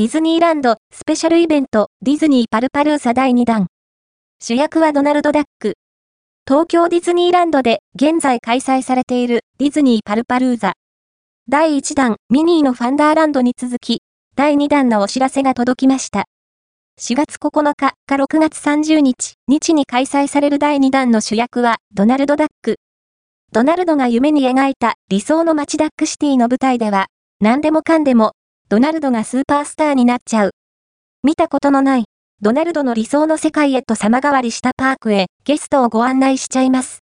ディズニーランドスペシャルイベントディズニーパルパルーザ第2弾。主役はドナルド・ダック。東京ディズニーランドで現在開催されているディズニーパルパルーザ。第1弾ミニーのファンダーランドに続き、第2弾のお知らせが届きました。4月9日か6月30日、日に開催される第2弾の主役はドナルド・ダック。ドナルドが夢に描いた理想の街ダックシティの舞台では、何でもかんでも、ドナルドがスーパースターになっちゃう。見たことのない、ドナルドの理想の世界へと様変わりしたパークへゲストをご案内しちゃいます。